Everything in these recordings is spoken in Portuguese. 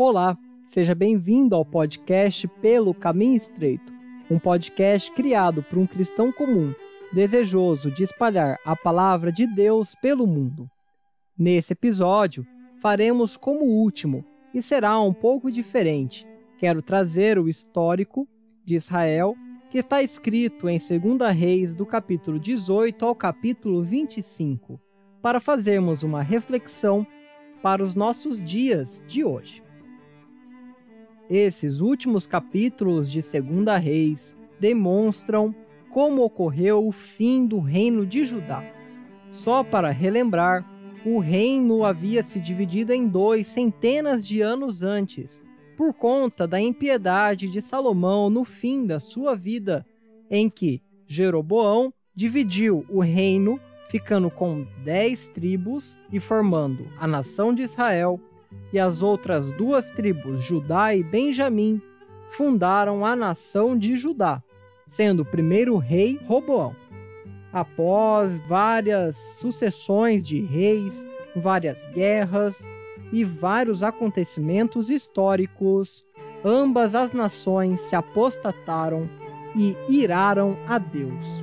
Olá, seja bem-vindo ao podcast Pelo Caminho Estreito, um podcast criado por um cristão comum, desejoso de espalhar a palavra de Deus pelo mundo. Nesse episódio, faremos como último e será um pouco diferente. Quero trazer o histórico de Israel que está escrito em 2 Reis, do capítulo 18 ao capítulo 25, para fazermos uma reflexão para os nossos dias de hoje. Esses últimos capítulos de Segunda Reis demonstram como ocorreu o fim do reino de Judá. Só para relembrar, o reino havia se dividido em dois centenas de anos antes, por conta da impiedade de Salomão no fim da sua vida, em que Jeroboão dividiu o reino, ficando com dez tribos e formando a nação de Israel, e as outras duas tribos, Judá e Benjamim, fundaram a nação de Judá, sendo o primeiro rei Roboão. Após várias sucessões de reis, várias guerras e vários acontecimentos históricos, ambas as nações se apostataram e iraram a Deus.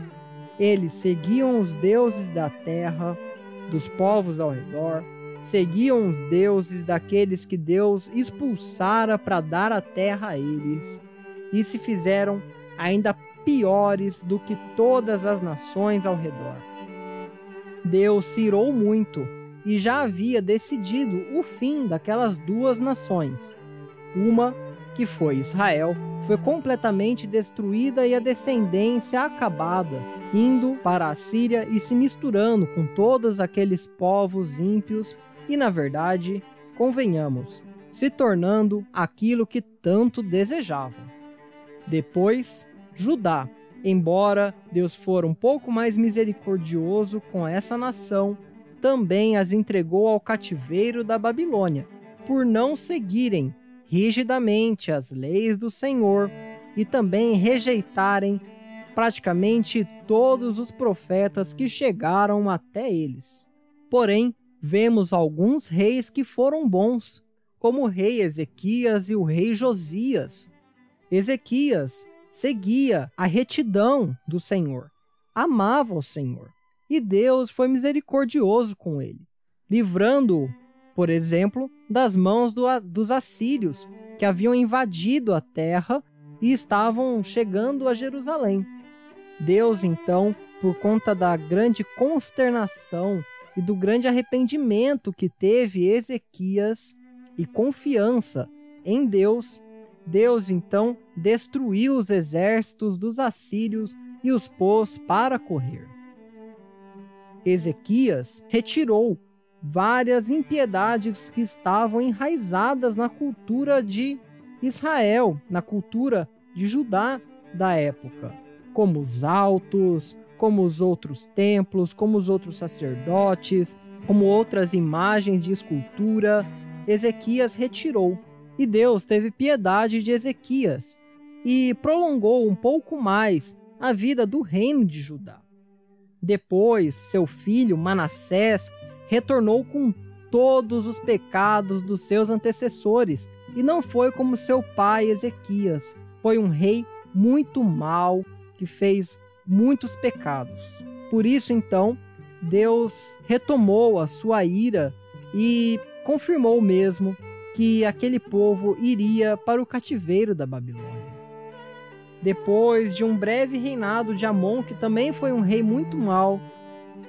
Eles seguiam os deuses da terra, dos povos ao redor, seguiam os deuses daqueles que Deus expulsara para dar a terra a eles, e se fizeram ainda piores do que todas as nações ao redor. Deus se irou muito e já havia decidido o fim daquelas duas nações. Uma, que foi Israel, foi completamente destruída e a descendência acabada, indo para a Síria e se misturando com todos aqueles povos ímpios e, na verdade, convenhamos, se tornando aquilo que tanto desejavam. Depois, Judá, embora Deus for um pouco mais misericordioso com essa nação, também as entregou ao cativeiro da Babilônia, por não seguirem rigidamente as leis do Senhor e também rejeitarem praticamente todos os profetas que chegaram até eles. Porém, vemos alguns reis que foram bons, como o rei Ezequias e o rei Josias. Ezequias seguia a retidão do Senhor, amava o Senhor, e Deus foi misericordioso com ele, livrando-o, por exemplo, das mãos do, dos assírios, que haviam invadido a terra e estavam chegando a Jerusalém. Deus, então, por conta da grande consternação e do grande arrependimento que teve Ezequias e confiança em Deus, Deus então destruiu os exércitos dos assírios e os pôs para correr. Ezequias retirou várias impiedades que estavam enraizadas na cultura de Israel, na cultura de Judá da época, como os altos, como os outros templos, como os outros sacerdotes, como outras imagens de escultura, Ezequias retirou. E Deus teve piedade de Ezequias e prolongou um pouco mais a vida do reino de Judá. Depois, seu filho Manassés retornou com todos os pecados dos seus antecessores e não foi como seu pai Ezequias. Foi um rei muito mau que fez muitos pecados. Por isso, então, Deus retomou a sua ira e confirmou mesmo que aquele povo iria para o cativeiro da Babilônia. Depois de um breve reinado de Amon, que também foi um rei muito mau,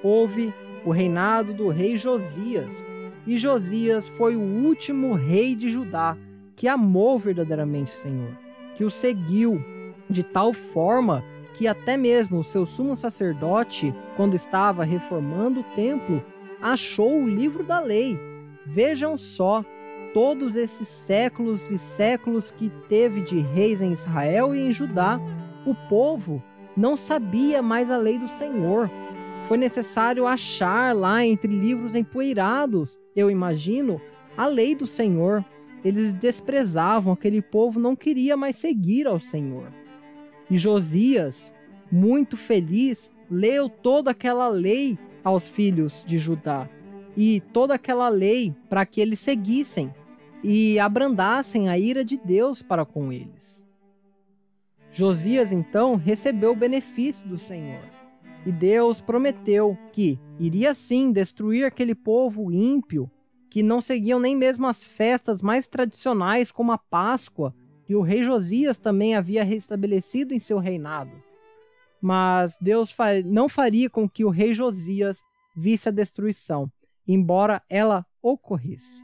houve o reinado do rei Josias. E Josias foi o último rei de Judá que amou verdadeiramente o Senhor, que o seguiu de tal forma que até mesmo o seu sumo sacerdote, quando estava reformando o templo, achou o livro da lei. Vejam só, todos esses séculos e séculos que teve de reis em Israel e em Judá, o povo não sabia mais a lei do Senhor. Foi necessário achar lá entre livros empoeirados, eu imagino, a lei do Senhor. Eles desprezavam, aquele povo não queria mais seguir ao Senhor. E Josias, muito feliz, leu toda aquela lei aos filhos de Judá e toda aquela lei para que eles seguissem. e abrandassem a ira de Deus para com eles. Josias então recebeu o benefício do Senhor. E Deus prometeu que iria sim destruir aquele povo ímpio que não seguiam nem mesmo as festas mais tradicionais como a Páscoa, que o rei Josias também havia restabelecido em seu reinado. Mas Deus não faria com que o rei Josias visse a destruição, embora ela ocorresse.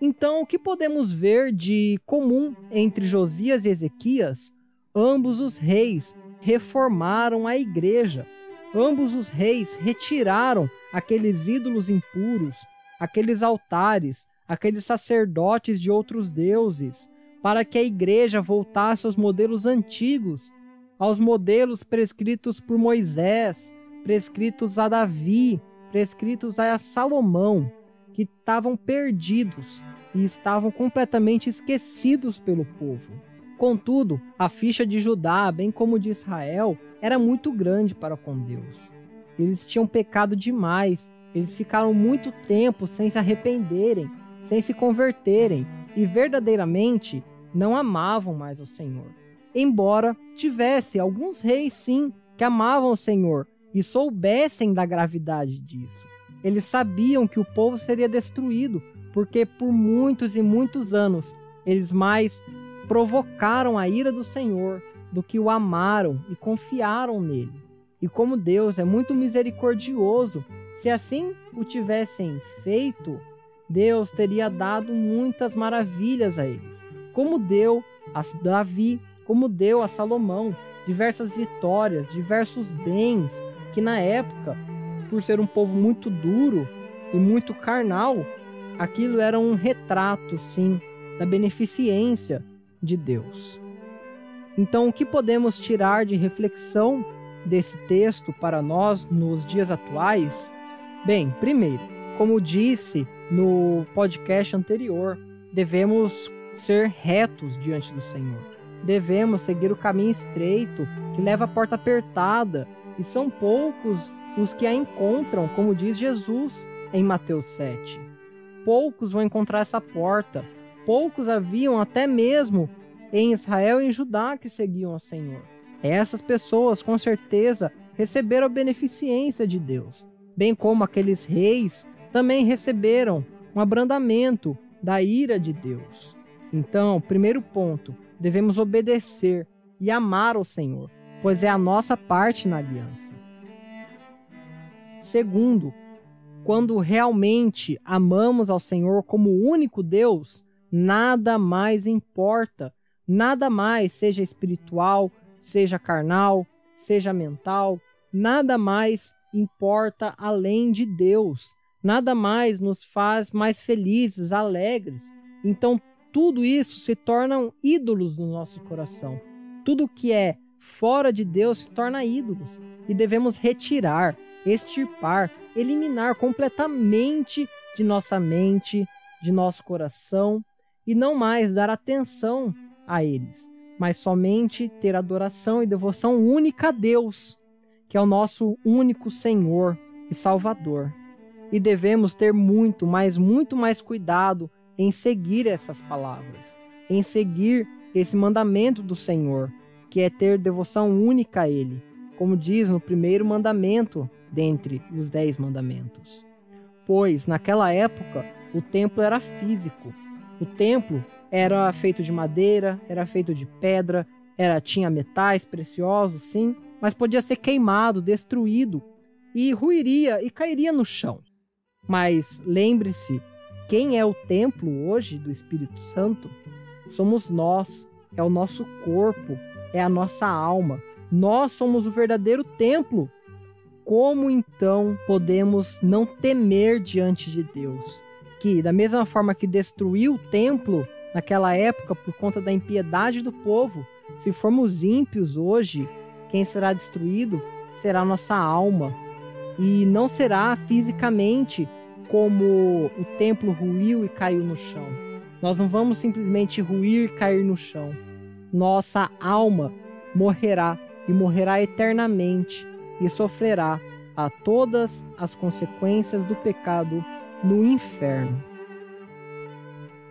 Então, o que podemos ver de comum entre Josias e Ezequias? Ambos os reis reformaram a igreja. Ambos os reis retiraram aqueles ídolos impuros, aqueles altares, aqueles sacerdotes de outros deuses, para que a igreja voltasse aos modelos antigos, aos modelos prescritos por Moisés, prescritos a Davi, prescritos a Salomão, que estavam perdidos e estavam completamente esquecidos pelo povo. Contudo, a ficha de Judá, bem como de Israel, era muito grande para com Deus. Eles tinham pecado demais, eles ficaram muito tempo sem se arrependerem, sem se converterem e verdadeiramente não amavam mais o Senhor. Embora tivesse alguns reis, sim, que amavam o Senhor e soubessem da gravidade disso. Eles sabiam que o povo seria destruído, porque por muitos e muitos anos eles mais provocaram a ira do Senhor do que o amaram e confiaram nele. E como Deus é muito misericordioso, se assim o tivessem feito, Deus teria dado muitas maravilhas a eles, como deu a Davi, como deu a Salomão, diversas vitórias, diversos bens, que na época, por ser um povo muito duro e muito carnal, aquilo era um retrato, sim, da beneficência de Deus. Então, o que podemos tirar de reflexão desse texto para nós nos dias atuais? Bem, primeiro, como disse no podcast anterior, devemos ser retos diante do Senhor. Devemos seguir o caminho estreito que leva à porta apertada, e são poucos os que a encontram, como diz Jesus em Mateus 7. Poucos vão encontrar essa porta, poucos haviam até mesmo em Israel e em Judá que seguiam o Senhor. Essas pessoas, com certeza, receberam a beneficência de Deus, bem como aqueles reis também receberam um abrandamento da ira de Deus. Então, primeiro ponto, devemos obedecer e amar o Senhor, pois é a nossa parte na aliança. Segundo, quando realmente amamos ao Senhor como único Deus, nada mais importa Nada mais, seja espiritual, seja carnal, seja mental, nada mais importa além de Deus. Nada mais nos faz mais felizes, alegres. Então, tudo isso se tornam ídolos no nosso coração. Tudo que é fora de Deus se torna ídolos e devemos retirar, extirpar, eliminar completamente de nossa mente, de nosso coração e não mais dar atenção a eles, mas somente ter adoração e devoção única a Deus, que é o nosso único Senhor e Salvador. E devemos ter muito, mas muito mais cuidado em seguir essas palavras, em seguir esse mandamento do Senhor, que é ter devoção única a Ele, como diz no primeiro mandamento dentre os dez mandamentos. Pois, naquela época, o templo era físico. O templo era feito de madeira, era feito de pedra, era tinha metais preciosos, sim, mas podia ser queimado, destruído e ruiria e cairia no chão. Mas lembre-se, quem é o templo hoje do Espírito Santo? Somos nós, é o nosso corpo, é a nossa alma. Nós somos o verdadeiro templo. Como então podemos não temer diante de Deus? Que, da mesma forma que destruiu o templo, naquela época por conta da impiedade do povo. Se formos ímpios hoje, quem será destruído será nossa alma. E não será fisicamente como o templo ruiu e caiu no chão. Nós não vamos simplesmente ruir e cair no chão. Nossa alma morrerá e morrerá eternamente e sofrerá a todas as consequências do pecado no inferno.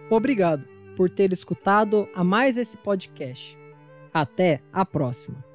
Obrigado por ter escutado a mais esse podcast. Até a próxima!